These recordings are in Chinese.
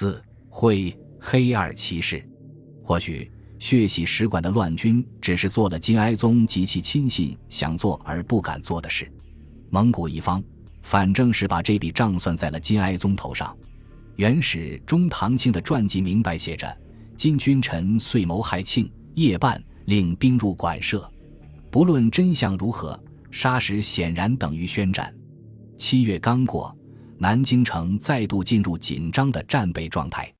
四会黑二骑士，或许血洗使馆的乱军只是做了金哀宗及其亲信想做而不敢做的事。蒙古一方反正是把这笔账算在了金哀宗头上。元始中唐庆的传记明白写着：“金君臣遂谋害庆，夜半令兵入馆舍。不论真相如何，杀时显然等于宣战。”七月刚过，南京城再度进入紧张的战备状态。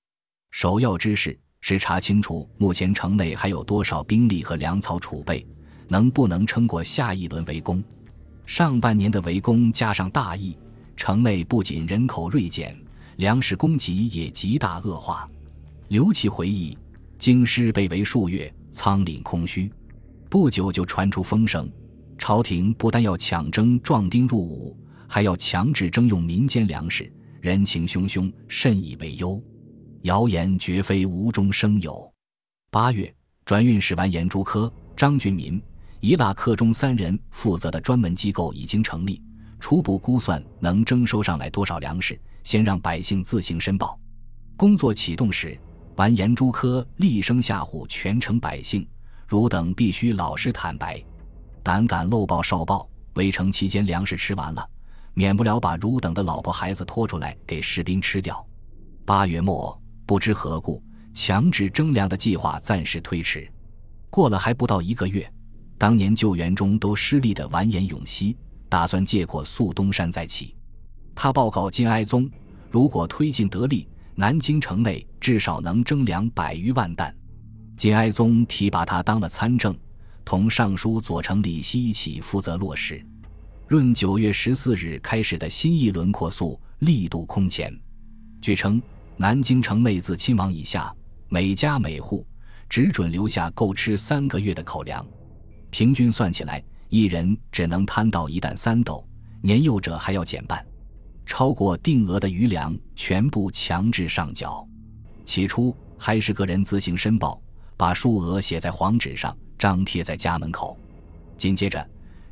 首要之事是查清楚目前城内还有多少兵力和粮草储备，能不能撑过下一轮围攻。上半年的围攻加上大疫，城内不仅人口锐减，粮食供给也极大恶化。刘琦回忆，京师被围数月，仓廪空虚，不久就传出风声，朝廷不但要抢征壮丁入伍。还要强制征用民间粮食，人情汹汹，甚以为忧。谣言绝非无中生有。八月，转运使完颜朱科、张俊民、伊腊克中三人负责的专门机构已经成立，初步估算能征收上来多少粮食，先让百姓自行申报。工作启动时，完颜朱科厉声吓唬全城百姓：“汝等必须老实坦白，胆敢漏报少报，围城期间粮食吃完了。”免不了把汝等的老婆孩子拖出来给士兵吃掉。八月末，不知何故，强制征粮的计划暂时推迟。过了还不到一个月，当年救援中都失利的完颜永熙，打算借过肃东山再起。他报告金哀宗，如果推进得力，南京城内至少能征粮百余万担。金哀宗提拔他当了参政，同尚书左丞李希一起负责落实。闰九月十四日开始的新一轮扩速力度空前。据称，南京城内自亲王以下，每家每户只准留下够吃三个月的口粮，平均算起来，一人只能摊到一担三斗，年幼者还要减半。超过定额的余粮全部强制上缴。起初还是个人自行申报，把数额写在黄纸上，张贴在家门口。紧接着。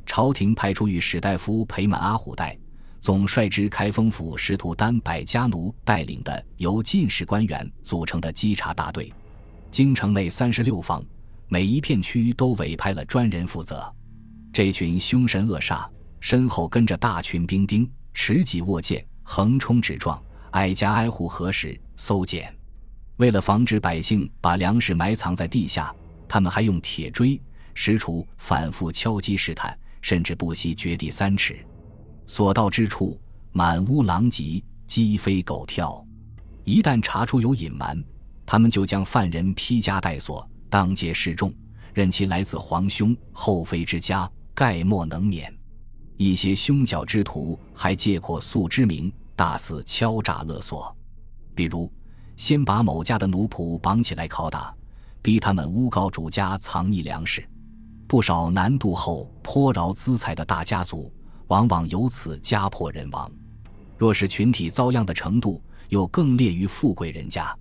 朝廷派出御史大夫裴满阿虎代，总率之开封府使徒丹百家奴带领的由进士官员组成的稽查大队。京城内三十六坊，每一片区都委派了专人负责。这群凶神恶煞，身后跟着大群兵丁，持戟握剑，横冲直撞，挨家挨户核实搜检。为了防止百姓把粮食埋藏在地下，他们还用铁锥、石杵反复敲击试探。甚至不惜掘地三尺，所到之处满屋狼藉，鸡飞狗跳。一旦查出有隐瞒，他们就将犯人披枷带锁，当街示众，任其来自皇兄后妃之家，概莫能免。一些凶狡之徒还借过素之名，大肆敲诈勒索，比如先把某家的奴仆绑起来拷打，逼他们诬告主家藏匿粮食。不少南渡后颇饶资财的大家族，往往由此家破人亡。若是群体遭殃的程度，又更劣于富贵人家。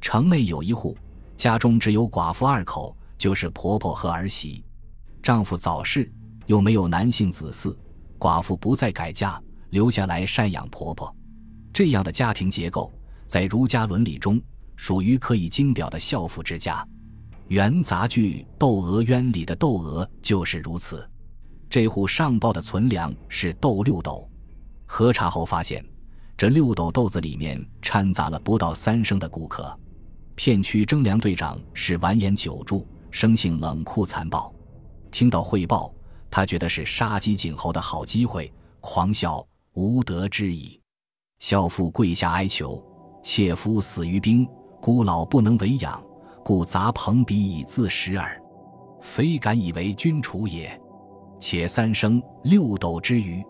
城内有一户，家中只有寡妇二口，就是婆婆和儿媳，丈夫早逝，又没有男性子嗣，寡妇不再改嫁，留下来赡养婆婆。这样的家庭结构，在儒家伦理中，属于可以经表的孝妇之家。元杂剧《窦娥冤》里的窦娥就是如此。这户上报的存粮是豆六斗，核查后发现，这六斗豆子里面掺杂了不到三升的谷壳。片区征粮队长是完颜久助，生性冷酷残暴。听到汇报，他觉得是杀鸡儆猴的好机会，狂笑无德之矣。孝妇跪下哀求：“妾夫死于兵，孤老不能为养。”故杂朋比以自食耳，非敢以为君楚也。且三生六斗之余，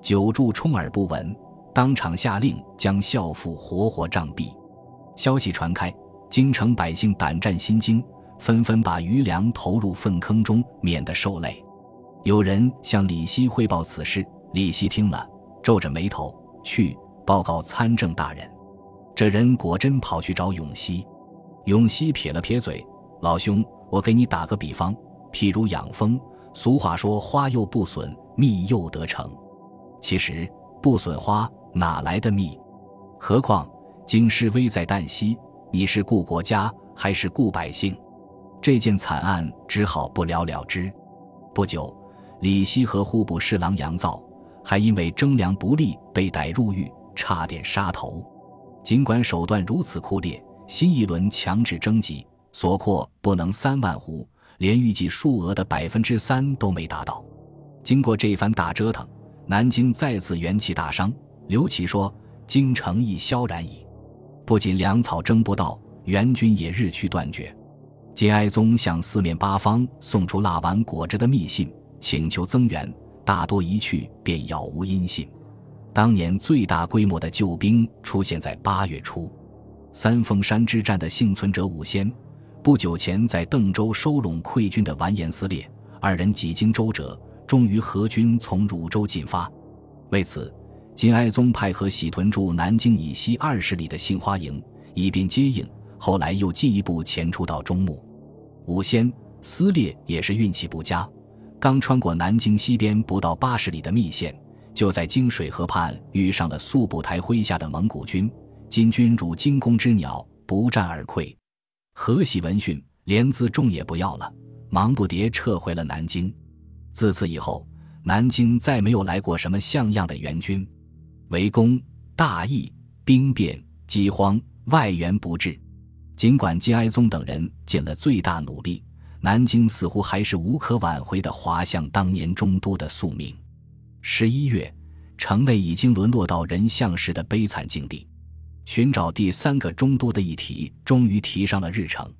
久住充耳不闻，当场下令将孝妇活活杖毙。消息传开，京城百姓胆战心惊，纷纷把余粮投入粪坑中，免得受累。有人向李希汇报此事，李希听了，皱着眉头去报告参政大人。这人果真跑去找永熙。永熙撇了撇嘴：“老兄，我给你打个比方，譬如养蜂，俗话说花又不损，蜜又得成。其实不损花哪来的蜜？何况京师危在旦夕，你是顾国家还是顾百姓？这件惨案只好不了了之。不久，李希和户部侍郎杨造还因为征粮不利被逮入狱，差点杀头。尽管手段如此酷烈，新一轮强制征集所扩不能三万户，连预计数额的百分之三都没达到。经过这番大折腾，南京再次元气大伤。刘启说：“京城亦萧然矣。”不仅粮草征不到，援军也日趋断绝。金哀宗向四面八方送出蜡丸裹着的密信，请求增援，大多一去便杳无音信。当年最大规模的救兵出现在八月初，三峰山之战的幸存者武仙，不久前在邓州收拢溃军的完颜撕裂，二人几经周折，终于合军从汝州进发。为此，金哀宗派和喜屯驻南京以西二十里的杏花营，以便接应。后来又进一步前出到中牟，武仙撕裂也是运气不佳，刚穿过南京西边不到八十里的密县，就在京水河畔遇上了速不台麾下的蒙古军。金军如惊弓之鸟，不战而溃。何喜闻讯，连辎重也不要了，忙不迭撤回了南京。自此以后，南京再没有来过什么像样的援军。围攻、大疫、兵变、饥荒，外援不至。尽管金哀宗等人尽了最大努力，南京似乎还是无可挽回的滑向当年中都的宿命。十一月，城内已经沦落到人相食的悲惨境地，寻找第三个中都的议题终于提上了日程。